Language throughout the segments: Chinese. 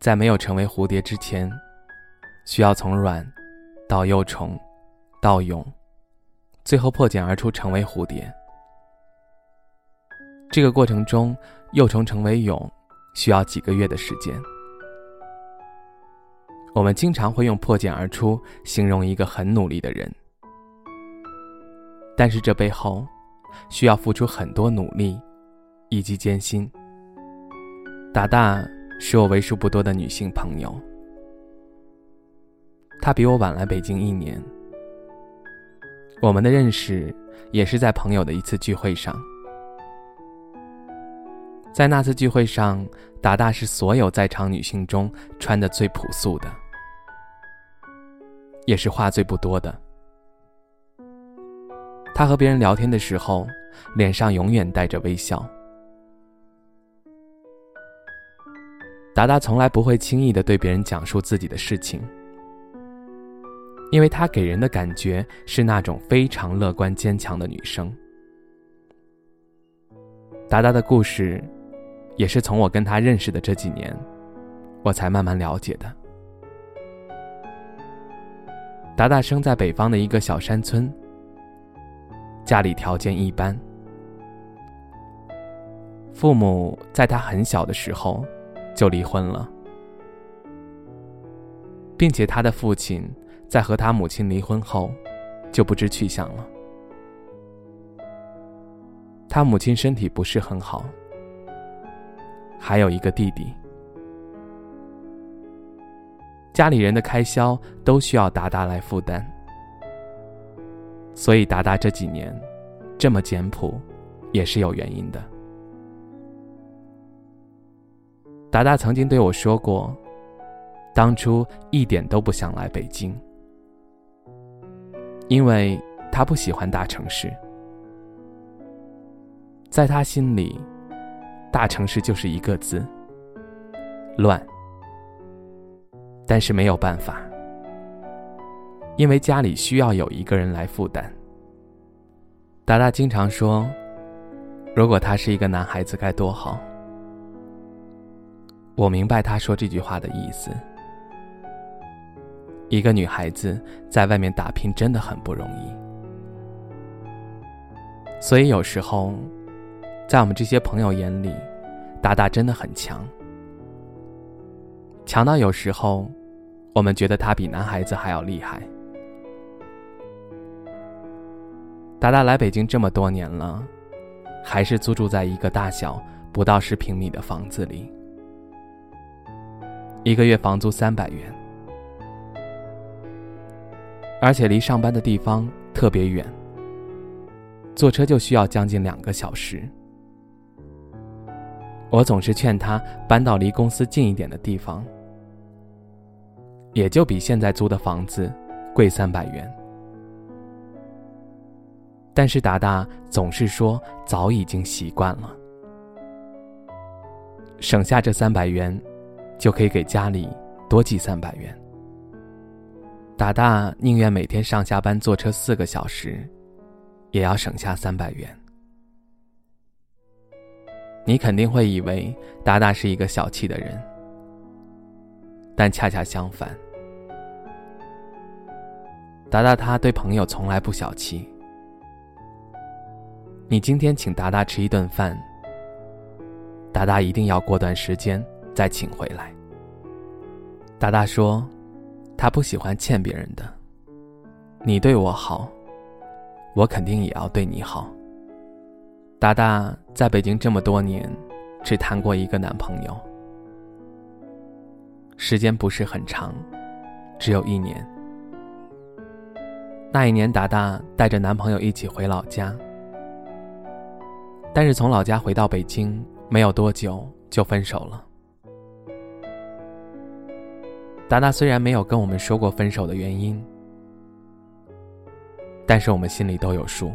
在没有成为蝴蝶之前，需要从卵到幼虫，到蛹，最后破茧而出成为蝴蝶。这个过程中，幼虫成为蛹需要几个月的时间。我们经常会用“破茧而出”形容一个很努力的人，但是这背后需要付出很多努力以及艰辛。达达。是我为数不多的女性朋友，她比我晚来北京一年。我们的认识也是在朋友的一次聚会上，在那次聚会上，达达是所有在场女性中穿的最朴素的，也是话最不多的。她和别人聊天的时候，脸上永远带着微笑。达达从来不会轻易的对别人讲述自己的事情，因为她给人的感觉是那种非常乐观坚强的女生。达达的故事，也是从我跟她认识的这几年，我才慢慢了解的。达达生在北方的一个小山村，家里条件一般，父母在他很小的时候。就离婚了，并且他的父亲在和他母亲离婚后就不知去向了。他母亲身体不是很好，还有一个弟弟，家里人的开销都需要达达来负担，所以达达这几年这么简朴，也是有原因的。达达曾经对我说过，当初一点都不想来北京，因为他不喜欢大城市，在他心里，大城市就是一个字——乱。但是没有办法，因为家里需要有一个人来负担。达达经常说，如果他是一个男孩子该多好。我明白他说这句话的意思。一个女孩子在外面打拼真的很不容易，所以有时候，在我们这些朋友眼里，达达真的很强，强到有时候，我们觉得他比男孩子还要厉害。达达来北京这么多年了，还是租住在一个大小不到十平米的房子里。一个月房租三百元，而且离上班的地方特别远，坐车就需要将近两个小时。我总是劝他搬到离公司近一点的地方，也就比现在租的房子贵三百元。但是达达总是说早已经习惯了，省下这三百元。就可以给家里多寄三百元。达达宁愿每天上下班坐车四个小时，也要省下三百元。你肯定会以为达达是一个小气的人，但恰恰相反，达达他对朋友从来不小气。你今天请达达吃一顿饭，达达一定要过段时间。再请回来。达达说，他不喜欢欠别人的。你对我好，我肯定也要对你好。达达在北京这么多年，只谈过一个男朋友，时间不是很长，只有一年。那一年，达达带着男朋友一起回老家，但是从老家回到北京没有多久就分手了。达达虽然没有跟我们说过分手的原因，但是我们心里都有数。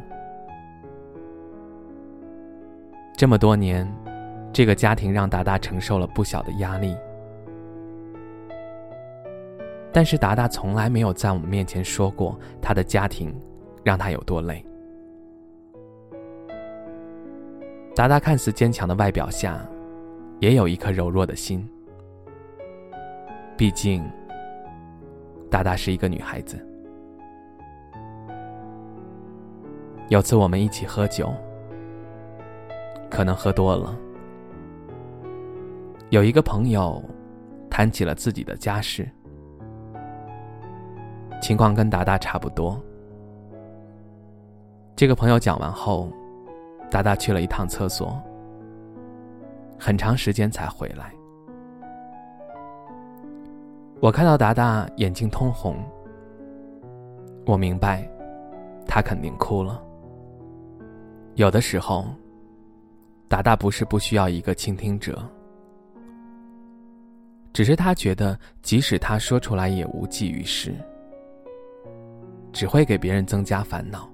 这么多年，这个家庭让达达承受了不小的压力，但是达达从来没有在我们面前说过他的家庭让他有多累。达达看似坚强的外表下，也有一颗柔弱的心。毕竟，达达是一个女孩子。有次我们一起喝酒，可能喝多了，有一个朋友谈起了自己的家事，情况跟达达差不多。这个朋友讲完后，达达去了一趟厕所，很长时间才回来。我看到达达眼睛通红，我明白，他肯定哭了。有的时候，达达不是不需要一个倾听者，只是他觉得即使他说出来也无济于事，只会给别人增加烦恼。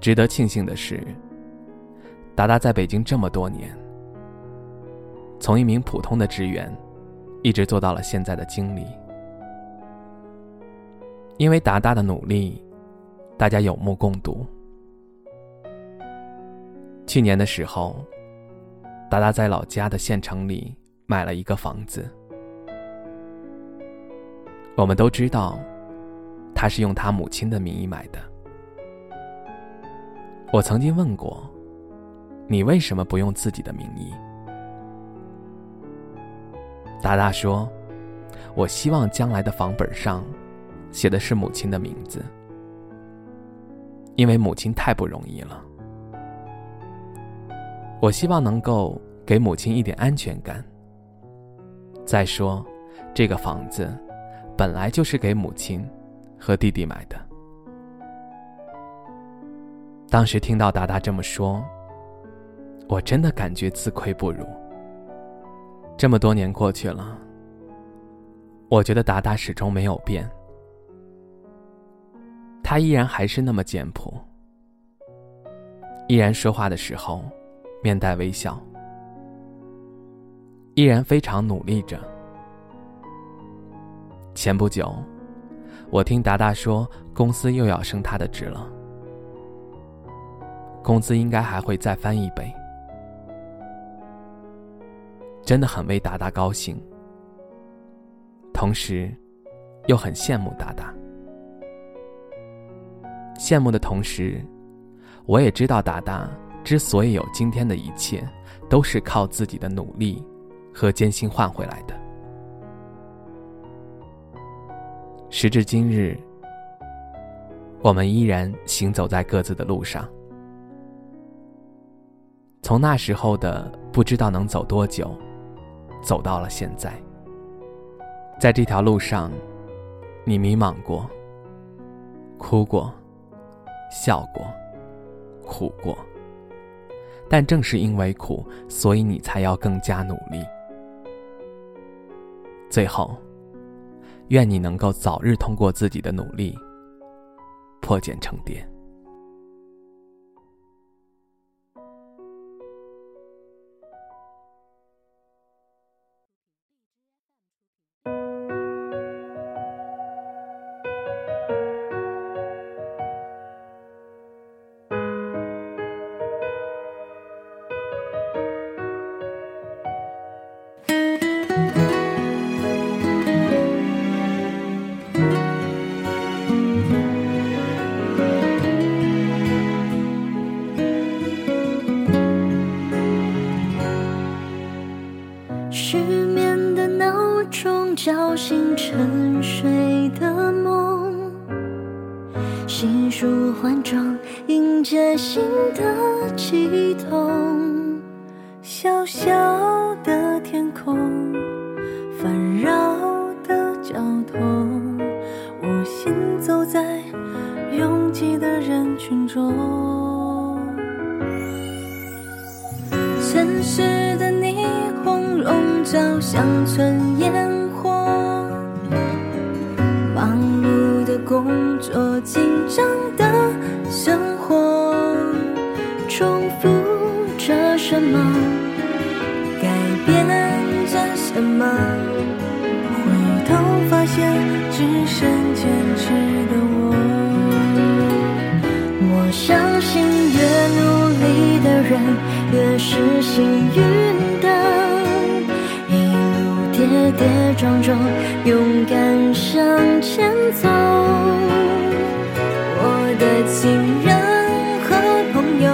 值得庆幸的是，达达在北京这么多年。从一名普通的职员，一直做到了现在的经理。因为达达的努力，大家有目共睹。去年的时候，达达在老家的县城里买了一个房子。我们都知道，他是用他母亲的名义买的。我曾经问过，你为什么不用自己的名义？达达说：“我希望将来的房本上写的是母亲的名字，因为母亲太不容易了。我希望能够给母亲一点安全感。再说，这个房子本来就是给母亲和弟弟买的。”当时听到达达这么说，我真的感觉自愧不如。这么多年过去了，我觉得达达始终没有变，他依然还是那么简朴，依然说话的时候面带微笑，依然非常努力着。前不久，我听达达说公司又要升他的职了，工资应该还会再翻一倍。真的很为达达高兴，同时又很羡慕达达。羡慕的同时，我也知道达达之所以有今天的一切，都是靠自己的努力和艰辛换回来的。时至今日，我们依然行走在各自的路上。从那时候的不知道能走多久。走到了现在，在这条路上，你迷茫过，哭过，笑过，苦过。但正是因为苦，所以你才要更加努力。最后，愿你能够早日通过自己的努力，破茧成蝶。失眠的闹钟叫醒沉睡的梦，细数换装，迎接新的悸动。小小的天空，烦扰的交通，我行走在拥挤的人群中。做紧张的生活重复着什么？改变着什么？回头发现只剩坚持的我。我相信越努力的人越是幸运的一路跌跌撞撞勇敢向前走。亲人和朋友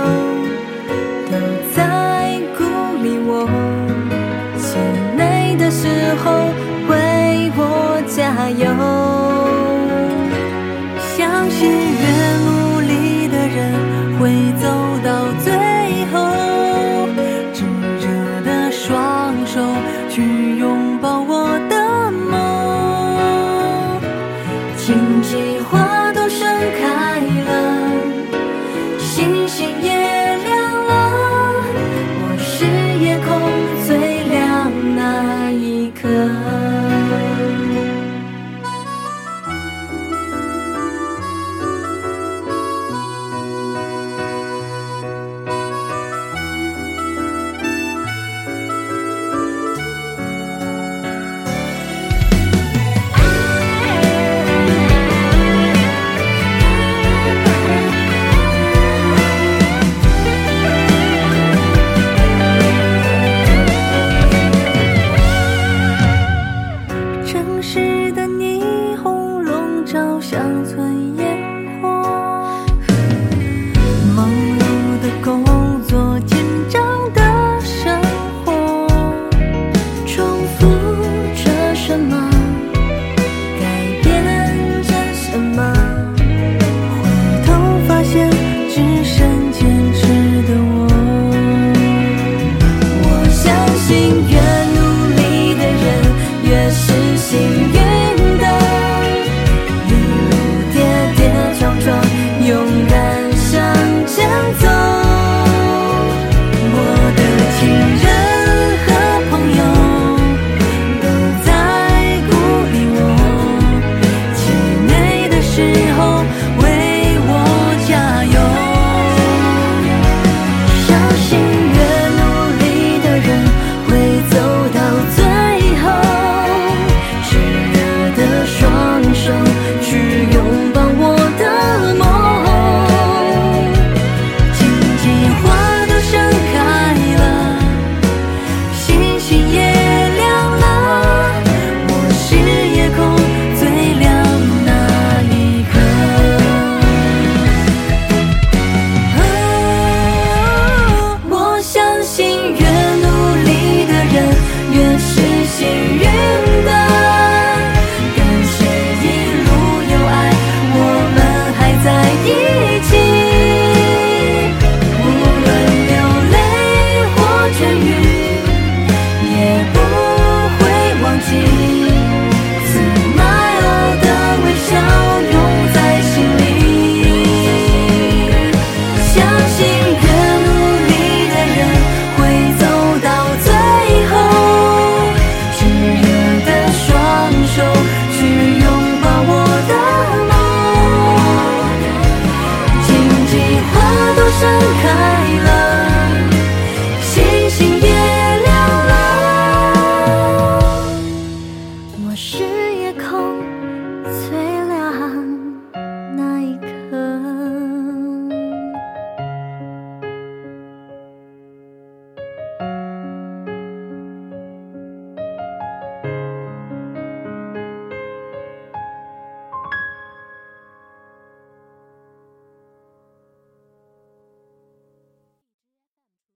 都在鼓励我气馁的时候为我加油。像是缘 love.